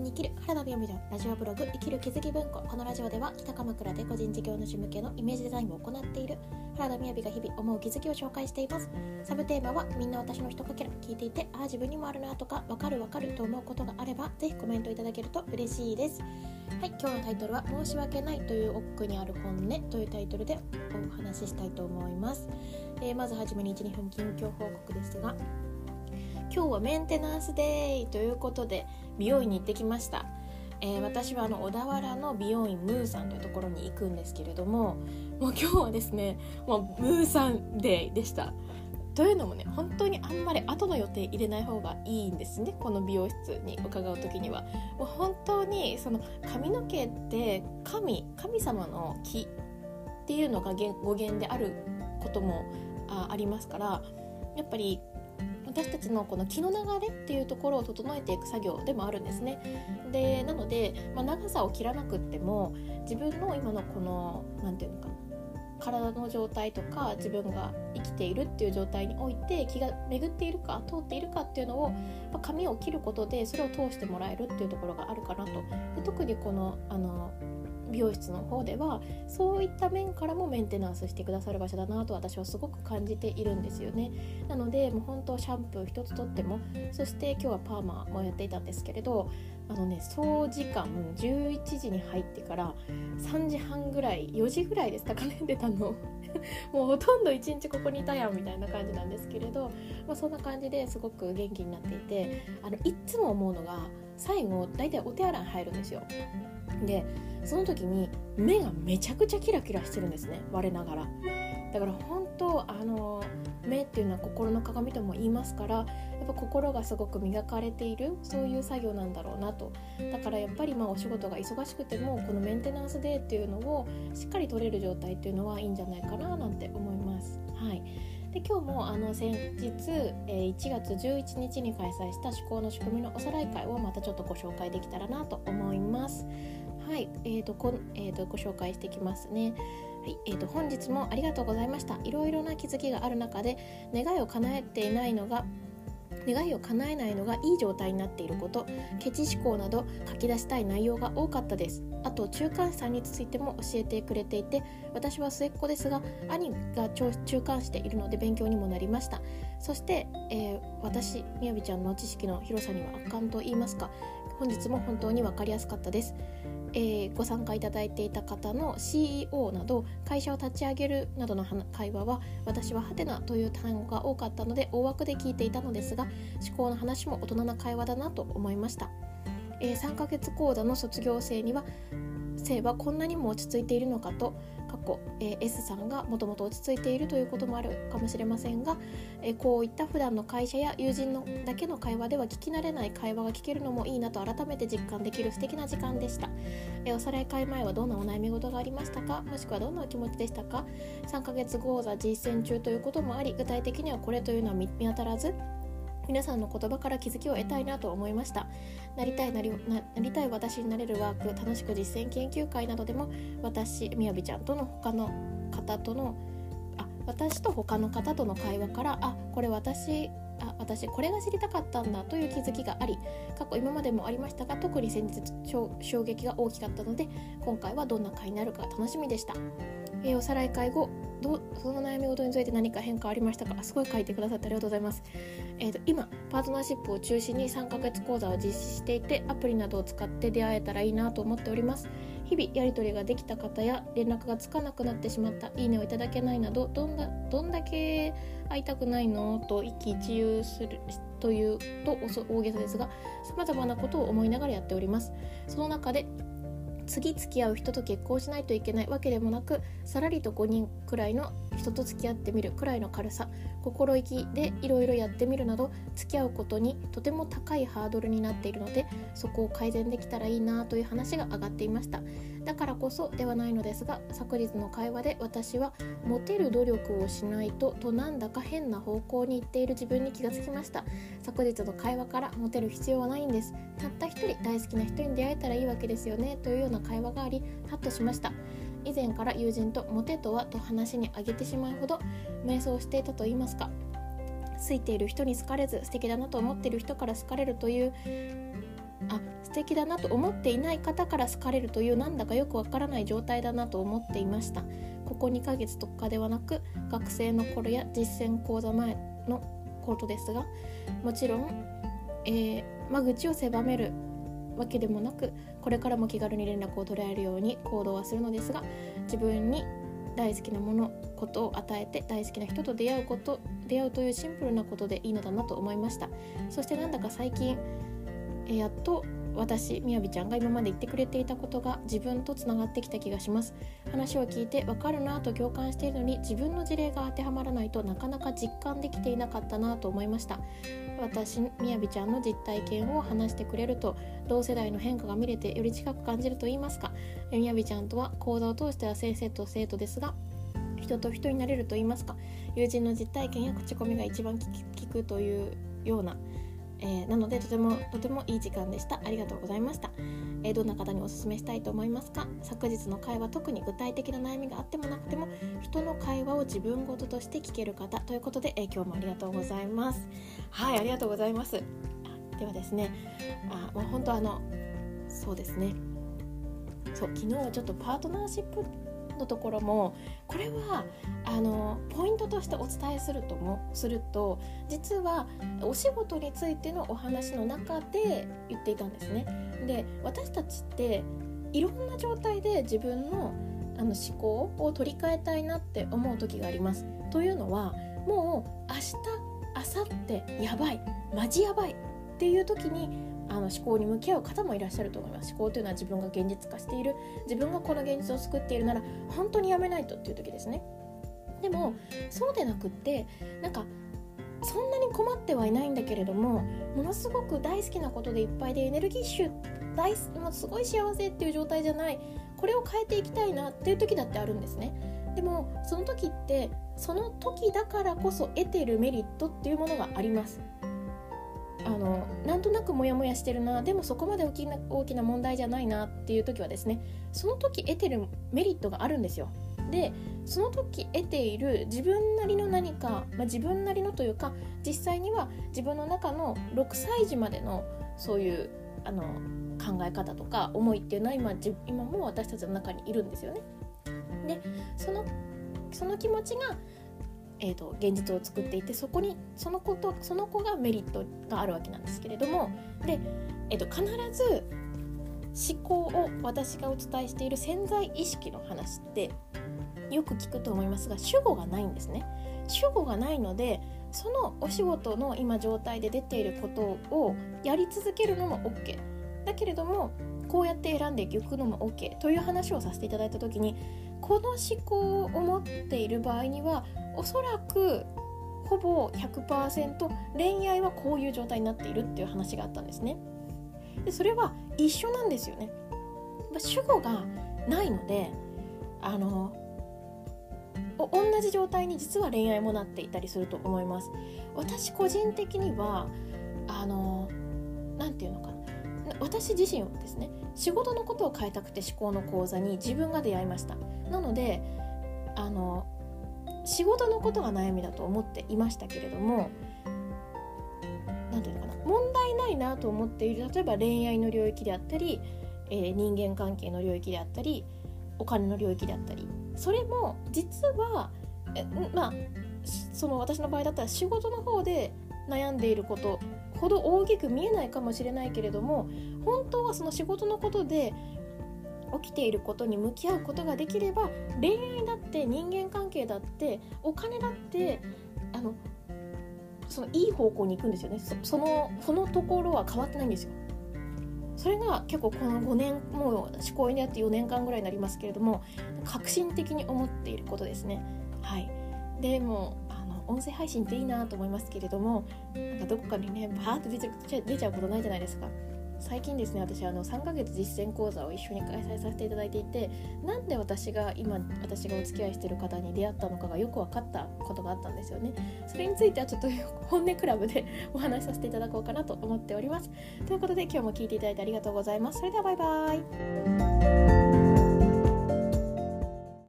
に生きる原田美由のラジオブログ生きる気づき文庫。このラジオでは北鎌倉で個人事業主向けのイメージデザインを行っている原田美由が日々思う気づきを紹介しています。サブテーマはみんな私の一かけら聞いていてああ自分にもあるなとかわかるわかると思うことがあればぜひコメントいただけると嬉しいです。はい今日のタイトルは申し訳ないという奥にある本音というタイトルでお話ししたいと思います、えー、まずはじめに12分近況報告ですが今日はメンテナンスデーということで美容院に行ってきました、えー、私はあの小田原の美容院ムーさんというところに行くんですけれどももう今日はですねもうムーさんデーでした。というのもね本当にあんまり後の予定入れない方がいいんですねこの美容室に伺う時には。もう本当にその髪の毛って神神様の木っていうのが語源であることもあありますからやっぱり私たちのこの気の流れっていうところを整えていく作業でもあるんですね。でなので、まあ、長さを切らなくっても自分の今のこの何て言うのかな体の状態とか自分が生きているっていう状態において気が巡っているか通っているかっていうのを、まあ、髪を切ることでそれを通してもらえるっていうところがあるかなとで特にこのあの美容室の方ではそういった面からもメンテナンスしてくださる場所だなと私はすごく感じているんですよね。なのでもう本当シャンプー一つとってもそして今日はパーマもやっていたんですけれどあのね総時間11時に入ってから3時半ぐらい4時ぐらいです。かね出たの。もうほとんど1日ここにいたやんみたいな感じなんですけれど、まあ、そんな感じですごく元気になっていてあのいつも思うのが最後大体お手洗い入るんですよ。でその時に目がめちゃくちゃキラキラしてるんですね。我ながら。だから本当あの目っていうのは心の鏡とも言いますからやっぱ心がすごく磨かれているそういう作業なんだろうなと。だからやっぱりまあお仕事が忙しくてもこのメンテナンスデーっていうのをしっかり取れる状態っていうのはいいんじゃないかななんて思います。はい。で今日もあの先日、えー、1月11日に開催した思考の仕組みのおさらい会をまたちょっとご紹介できたらなと思いますはい、えーとこえーと、ご紹介してきますね。はいえーと、本日もありがとうございました。いろいろな気づきがある中で願いを叶えていないのが願いを叶えないのがいい状態になっていることケチ思考など書き出したい内容が多かったです。あと中間さんについても教えてくれていて私は末っ子ですが兄が中間しているので勉強にもなりました。そして、えー、私みやびちゃんの知識の広さには圧巻と言いますか本日も本当に分かりやすかったです。えー、ご参加いただいていた方の CEO など会社を立ち上げるなどの会話は私はハテナという単語が多かったので大枠で聞いていたのですが思考の話も大人な会話だなと思いました、えー、3ヶ月講座の卒業生には生はこんなにも落ち着いているのかと過去、え、S さんがもともと落ち着いているということもあるかもしれませんが、え、こういった普段の会社や友人のだけの会話では聞き慣れない会話が聞けるのもいいなと改めて実感できる素敵な時間でした、え、おさらい会前はどんなお悩み事がありましたか？もしくはどんなお気持ちでしたか？3ヶ月講座実践中ということもあり具体的にはこれというのは見当たらず？皆さんの言葉から気づきを得たいなと思いました。なりたいなりなりたい私になれるワーク楽しく実践研究会などでも私みやびちゃんとの他の方とのあ私と他の方との会話からあこれ私あ私これが知りたかったんだという気づきがあり過去今までもありましたが特に先日衝撃が大きかったので今回はどんな回になるか楽しみでした、えー、おさらい会後どその悩み事について何か変化ありましたか？すごい書いてくださってありがとうございます、えーと、今パートナーシップを中心に3ヶ月講座を実施していてアプリなどを使って出会えたらいいなと思っております。日々やり取りができた方や連絡がつかなくなってしまったいいねをいただけないなどどんだどんだけ会いたくないの？と一喜一憂するというと大げさですがさまざまなことを思いながらやっております。その中で次付き合う人と結婚しないといけないわけでもなくさらりと5人くらいの人と付き合ってみるくらいの軽さ心意気でいろいろやってみるなど付き合うことにとても高いハードルになっているのでそこを改善できたらいいなという話が上がっていました。だからこそではないのですが昨日の会話で私はモテる努力をしないととなんだか変な方向に行っている自分に気がつきました。昨日の会話からモテる必要はないんです。たった一人大好きな人に出会えたらいいわけですよね。というような会話がありハッとしました。以前から友人とモテとはと話に挙げてしまうほど瞑想していたと言いますか。好いている人に好かれず素敵だなと思っている人から好かれるというあ素敵だなと思っていない方から好かれるというなんだかよくわからない状態だなと思っていました。ここ2ヶ月とかではなく学生の頃や実践講座前のことですがもちろん、えー、間口を狭めるわけでもなくこれからも気軽に連絡を取られるように行動はするのですが自分に大好きなものことを与えて大好きな人と出会うこと出会うというシンプルなことでいいのだなと思いました。そしてなんだか最近やっと私みやびちゃんが今まで言ってくれていたことが自分とつながってきた気がします。話を聞いてわかるなと共感しているのに自分の事例が当てはまらないとなかなか実感できていなかったなと思いました。私みやびちゃんの実体験を話してくれると同世代の変化が見れてより近く感じると言いますか。みやびちゃんとは講座を通しては先生と生徒ですが人と人になれると言いますか。友人の実体験や口コミが一番聞くというようなえー、なのでとてもとてもいい時間でした。ありがとうございました、えー、どんな方におすすめしたいと思いますか？昨日の会話特に具体的な悩みがあってもなくても人の会話を自分事として聞ける方ということで、えー、今日もありがとうございます。はいありがとうございます。ではですねあもう本当あのそうですね。そう昨日はちょっとパートナーシップのところもこれはあのポイントとしてお伝えするともすると実はお仕事についてのお話の中で言っていたんですね。で私たちっていろんな状態で自分のあの思考を取り替えたいなって思う時があります。というのはもう明日明後日やばいマジやばいっていう時にあの思考に向き合う方もいらっしゃると思います。思考というのは自分が現実化している。自分がこの現実を作っているなら本当にやめないとっていう時ですね。でもそうでなくってなんかそんなに困ってはいないんだけれどもものすごく大好きなことでいっぱいでエネルギッシュ大もうすごい幸せっていう状態じゃないこれを変えていきたいなっていう時だってあるんですね。でもその時ってその時だからこそ得てるメリットっていうものがあります。あのなんとなくモヤモヤしてるなでもそこまで大きな大きな問題じゃないなっていう時はですねその時得てるメリットがあるんですよ。でその時得ている自分なりの何か、まあ、自分なりのというか実際には自分の中の6歳児までのそういうあの考え方とか思いっていうのは今今も私たちの中にいるんですよね。でそのその気持ちがえーと、現実を作っていてそこにその子とその子がメリットがあるわけなんですけれどもで、えーと、必ず思考を私がお伝えしている潜在意識の話ってよく聞くと思いますが主語がないんですね。主語がないのでそのお仕事の今状態で出ていることをやり続けるのも OK だけれどもこうやって選んでいくのも OK という話をさせていただいた時にこの思考を持っている場合にはおそらくほぼ100%恋愛はこういう状態になっているっていう話があったんですね。でそれは一緒なんですよね。主語がないのであの同じ状態に実は恋愛もなっていたりすると思います。私個人的にはあの何て言うのかな私自身はですね仕事のことを変えたくて思考の講座に自分が出会いました。なのであの仕事のことが悩みだと思っていましたけれども何て言うのかな問題ないなと思っている例えば恋愛の領域であったり、えー、人間関係の領域であったりお金の領域であったりそれも実はえまあその私の場合だったら仕事の方で悩んでいることほど大きく見えないかもしれないけれども本当はその仕事のことで起きていることに向き合うことができれば恋愛だって人間関係だってお金だってあのそのいい方向に行くんですよね。そのそのところは変わってないんですよ。それが結構この5年もう思考になって4年間ぐらいになりますけれども革新的に思っていることですね。はい。でも音声配信っていいなと思いますけれどもなんかどこかにねバーって出ちゃ出ちゃうことないじゃないですか。最近ですね私あの3ヶ月実践講座を一緒に開催させていただいていてなんで私が今私がお付き合いしてる方に出会ったのかがよく分かったことがあったんですよね。それについてはちょっと 本音クラブで お話しさせていただこうかなと思っております。ということで今日も聞いていただいてありがとうございます。それではバイバーイ。